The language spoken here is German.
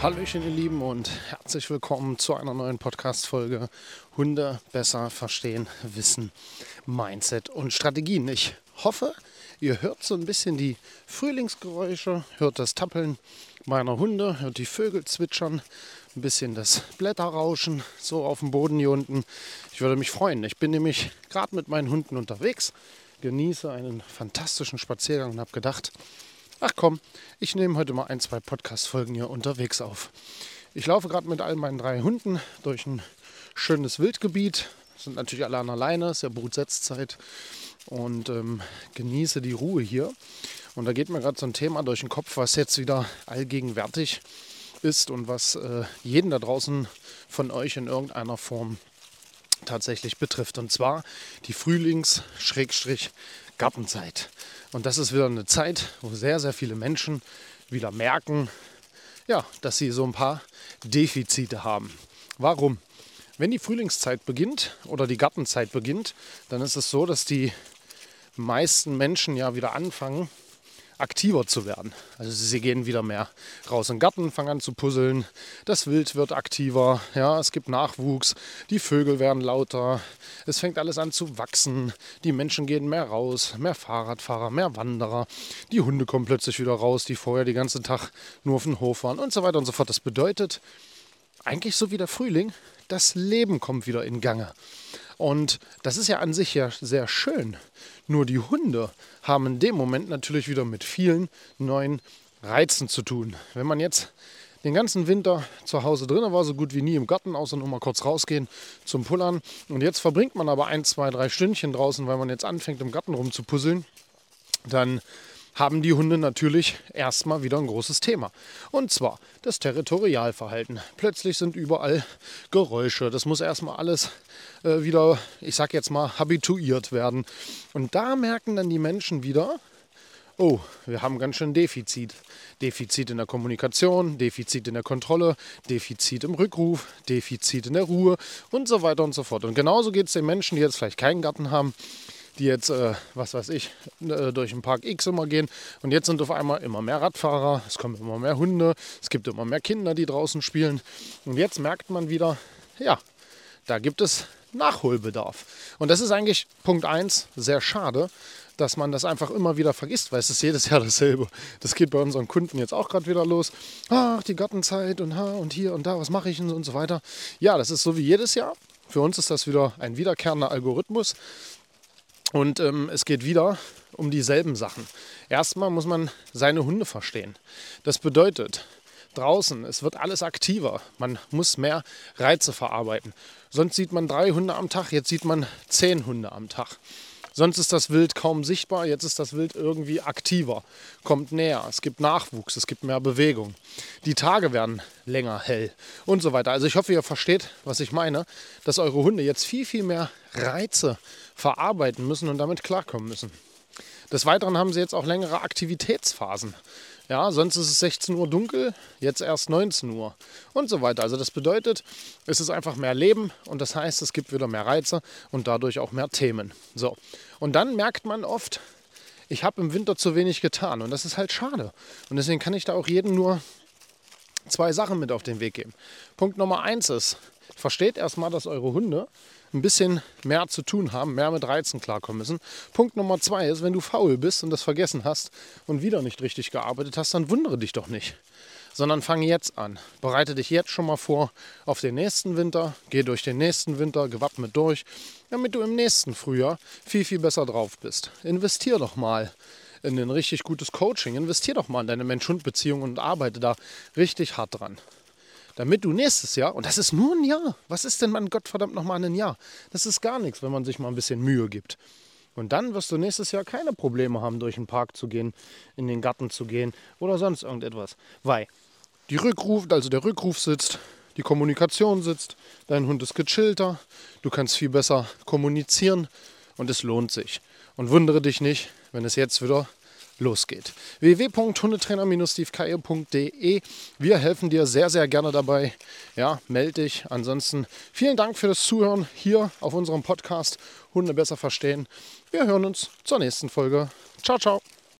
Hallöchen, ihr Lieben, und herzlich willkommen zu einer neuen Podcast-Folge Hunde besser verstehen, Wissen, Mindset und Strategien. Ich hoffe, ihr hört so ein bisschen die Frühlingsgeräusche, hört das Tappeln meiner Hunde, hört die Vögel zwitschern, ein bisschen das Blätterrauschen so auf dem Boden hier unten. Ich würde mich freuen. Ich bin nämlich gerade mit meinen Hunden unterwegs, genieße einen fantastischen Spaziergang und habe gedacht, ach komm, ich nehme heute mal ein, zwei Podcast-Folgen hier unterwegs auf. Ich laufe gerade mit all meinen drei Hunden durch ein schönes Wildgebiet. Sind natürlich alle an der Leine, ist ja Brutsetzzeit und ähm, genieße die Ruhe hier. Und da geht mir gerade so ein Thema durch den Kopf, was jetzt wieder allgegenwärtig ist und was äh, jeden da draußen von euch in irgendeiner Form tatsächlich betrifft. Und zwar die Frühlings-Gartenzeit. Und das ist wieder eine Zeit, wo sehr, sehr viele Menschen wieder merken, ja, dass sie so ein paar Defizite haben. Warum? Wenn die Frühlingszeit beginnt oder die Gartenzeit beginnt, dann ist es so, dass die meisten Menschen ja wieder anfangen, aktiver zu werden. Also sie gehen wieder mehr raus in den Garten, fangen an zu puzzeln, das Wild wird aktiver, ja, es gibt Nachwuchs, die Vögel werden lauter, es fängt alles an zu wachsen, die Menschen gehen mehr raus, mehr Fahrradfahrer, mehr Wanderer, die Hunde kommen plötzlich wieder raus, die vorher den ganzen Tag nur auf dem Hof waren und so weiter und so fort. Das bedeutet, eigentlich so wie der Frühling, das Leben kommt wieder in Gange. Und das ist ja an sich ja sehr schön. Nur die Hunde haben in dem Moment natürlich wieder mit vielen neuen Reizen zu tun. Wenn man jetzt den ganzen Winter zu Hause drin war, so gut wie nie im Garten, außer nur mal kurz rausgehen zum Pullern. Und jetzt verbringt man aber ein, zwei, drei Stündchen draußen, weil man jetzt anfängt im Garten rumzupuzzeln, dann haben die Hunde natürlich erstmal wieder ein großes Thema. Und zwar das Territorialverhalten. Plötzlich sind überall Geräusche. Das muss erstmal alles äh, wieder, ich sag jetzt mal, habituiert werden. Und da merken dann die Menschen wieder, oh, wir haben ganz schön Defizit. Defizit in der Kommunikation, Defizit in der Kontrolle, Defizit im Rückruf, Defizit in der Ruhe und so weiter und so fort. Und genauso geht es den Menschen, die jetzt vielleicht keinen Garten haben die jetzt, äh, was weiß ich, äh, durch den Park X immer gehen. Und jetzt sind auf einmal immer mehr Radfahrer, es kommen immer mehr Hunde, es gibt immer mehr Kinder, die draußen spielen. Und jetzt merkt man wieder, ja, da gibt es Nachholbedarf. Und das ist eigentlich Punkt 1 sehr schade, dass man das einfach immer wieder vergisst, weil es ist jedes Jahr dasselbe. Das geht bei unseren Kunden jetzt auch gerade wieder los. Ach, die Gartenzeit und, und hier und da, was mache ich und so weiter. Ja, das ist so wie jedes Jahr. Für uns ist das wieder ein wiederkehrender Algorithmus. Und ähm, es geht wieder um dieselben Sachen. Erstmal muss man seine Hunde verstehen. Das bedeutet, draußen, es wird alles aktiver. Man muss mehr Reize verarbeiten. Sonst sieht man drei Hunde am Tag, jetzt sieht man zehn Hunde am Tag. Sonst ist das Wild kaum sichtbar, jetzt ist das Wild irgendwie aktiver, kommt näher, es gibt Nachwuchs, es gibt mehr Bewegung. Die Tage werden länger hell und so weiter. Also ich hoffe, ihr versteht, was ich meine, dass eure Hunde jetzt viel, viel mehr Reize verarbeiten müssen und damit klarkommen müssen. Des Weiteren haben sie jetzt auch längere Aktivitätsphasen. Ja, sonst ist es 16 Uhr dunkel, jetzt erst 19 Uhr und so weiter. Also das bedeutet, es ist einfach mehr Leben und das heißt, es gibt wieder mehr Reize und dadurch auch mehr Themen. So. Und dann merkt man oft, ich habe im Winter zu wenig getan und das ist halt schade. Und deswegen kann ich da auch jedem nur zwei Sachen mit auf den Weg geben. Punkt Nummer eins ist, versteht erstmal, dass eure Hunde ein bisschen mehr zu tun haben, mehr mit Reizen klarkommen müssen. Punkt Nummer zwei ist, wenn du faul bist und das vergessen hast und wieder nicht richtig gearbeitet hast, dann wundere dich doch nicht. Sondern fang jetzt an. Bereite dich jetzt schon mal vor auf den nächsten Winter. Geh durch den nächsten Winter gewappnet durch, damit du im nächsten Frühjahr viel, viel besser drauf bist. Investier doch mal in ein richtig gutes Coaching. Investier doch mal in deine Mensch-Hund-Beziehung und arbeite da richtig hart dran. Damit du nächstes Jahr, und das ist nur ein Jahr, was ist denn man Gottverdammt nochmal ein Jahr? Das ist gar nichts, wenn man sich mal ein bisschen Mühe gibt. Und dann wirst du nächstes Jahr keine Probleme haben, durch den Park zu gehen, in den Garten zu gehen oder sonst irgendetwas. Weil die Rückruf, also der Rückruf sitzt, die Kommunikation sitzt, dein Hund ist gechillter, du kannst viel besser kommunizieren und es lohnt sich. Und wundere dich nicht, wenn es jetzt wieder losgeht. www.hundetrainer-stevekeier.de Wir helfen dir sehr, sehr gerne dabei. Ja, melde dich. Ansonsten vielen Dank für das Zuhören hier auf unserem Podcast Hunde besser verstehen. Wir hören uns zur nächsten Folge. Ciao, ciao.